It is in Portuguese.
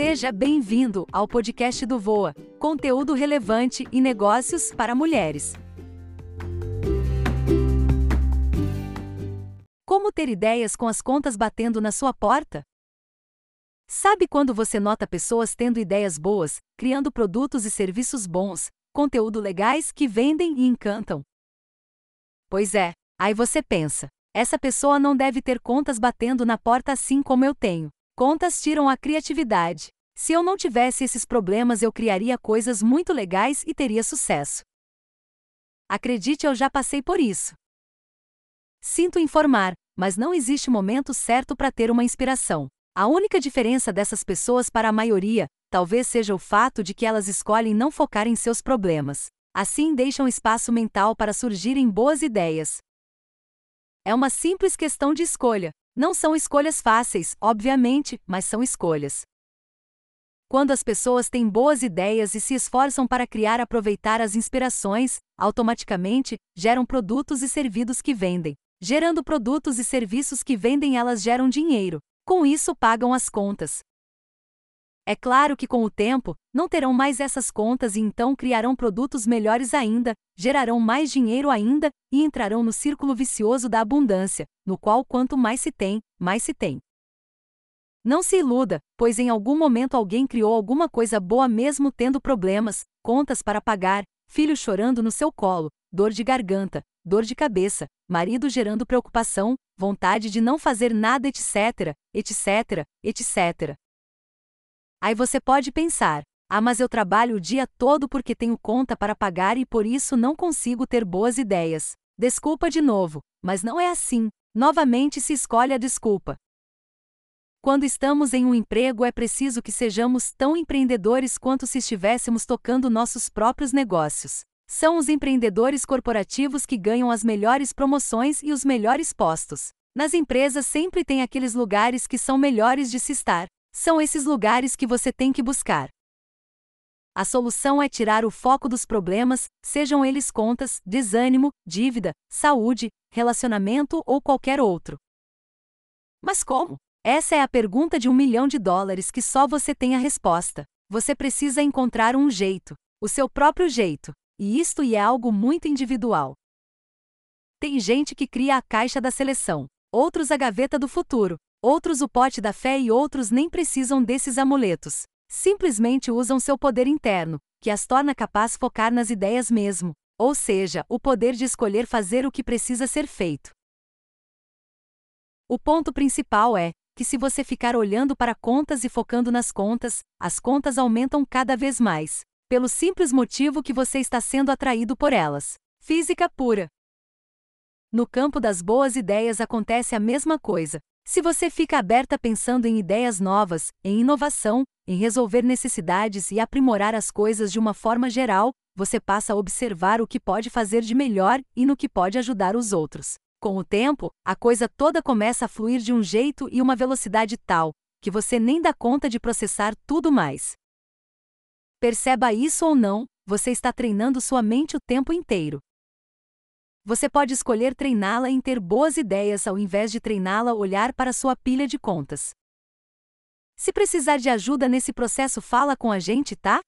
Seja bem-vindo ao podcast do Voa, conteúdo relevante e negócios para mulheres. Como ter ideias com as contas batendo na sua porta? Sabe quando você nota pessoas tendo ideias boas, criando produtos e serviços bons, conteúdo legais que vendem e encantam? Pois é, aí você pensa, essa pessoa não deve ter contas batendo na porta assim como eu tenho. Contas tiram a criatividade. Se eu não tivesse esses problemas, eu criaria coisas muito legais e teria sucesso. Acredite, eu já passei por isso. Sinto informar, mas não existe momento certo para ter uma inspiração. A única diferença dessas pessoas para a maioria, talvez seja o fato de que elas escolhem não focar em seus problemas. Assim deixam espaço mental para surgirem boas ideias. É uma simples questão de escolha. Não são escolhas fáceis, obviamente, mas são escolhas. Quando as pessoas têm boas ideias e se esforçam para criar aproveitar as inspirações, automaticamente geram produtos e serviços que vendem. Gerando produtos e serviços que vendem, elas geram dinheiro. Com isso, pagam as contas. É claro que com o tempo, não terão mais essas contas e então criarão produtos melhores ainda, gerarão mais dinheiro ainda e entrarão no círculo vicioso da abundância, no qual quanto mais se tem, mais se tem. Não se iluda, pois em algum momento alguém criou alguma coisa boa mesmo tendo problemas, contas para pagar, filho chorando no seu colo, dor de garganta, dor de cabeça, marido gerando preocupação, vontade de não fazer nada, etc., etc., etc. Aí você pode pensar: ah, mas eu trabalho o dia todo porque tenho conta para pagar e por isso não consigo ter boas ideias. Desculpa de novo, mas não é assim. Novamente se escolhe a desculpa. Quando estamos em um emprego, é preciso que sejamos tão empreendedores quanto se estivéssemos tocando nossos próprios negócios. São os empreendedores corporativos que ganham as melhores promoções e os melhores postos. Nas empresas sempre tem aqueles lugares que são melhores de se estar. São esses lugares que você tem que buscar. A solução é tirar o foco dos problemas, sejam eles contas, desânimo, dívida, saúde, relacionamento ou qualquer outro. Mas como? Essa é a pergunta de um milhão de dólares que só você tem a resposta. Você precisa encontrar um jeito, o seu próprio jeito, e isto é algo muito individual. Tem gente que cria a caixa da seleção, outros a gaveta do futuro, outros o pote da fé e outros nem precisam desses amuletos. Simplesmente usam seu poder interno, que as torna capaz focar nas ideias mesmo, ou seja, o poder de escolher fazer o que precisa ser feito. O ponto principal é que se você ficar olhando para contas e focando nas contas, as contas aumentam cada vez mais, pelo simples motivo que você está sendo atraído por elas. Física pura. No campo das boas ideias acontece a mesma coisa. Se você fica aberta pensando em ideias novas, em inovação, em resolver necessidades e aprimorar as coisas de uma forma geral, você passa a observar o que pode fazer de melhor e no que pode ajudar os outros. Com o tempo, a coisa toda começa a fluir de um jeito e uma velocidade tal que você nem dá conta de processar tudo mais. Perceba isso ou não, você está treinando sua mente o tempo inteiro. Você pode escolher treiná-la em ter boas ideias ao invés de treiná-la olhar para sua pilha de contas. Se precisar de ajuda nesse processo, fala com a gente, tá?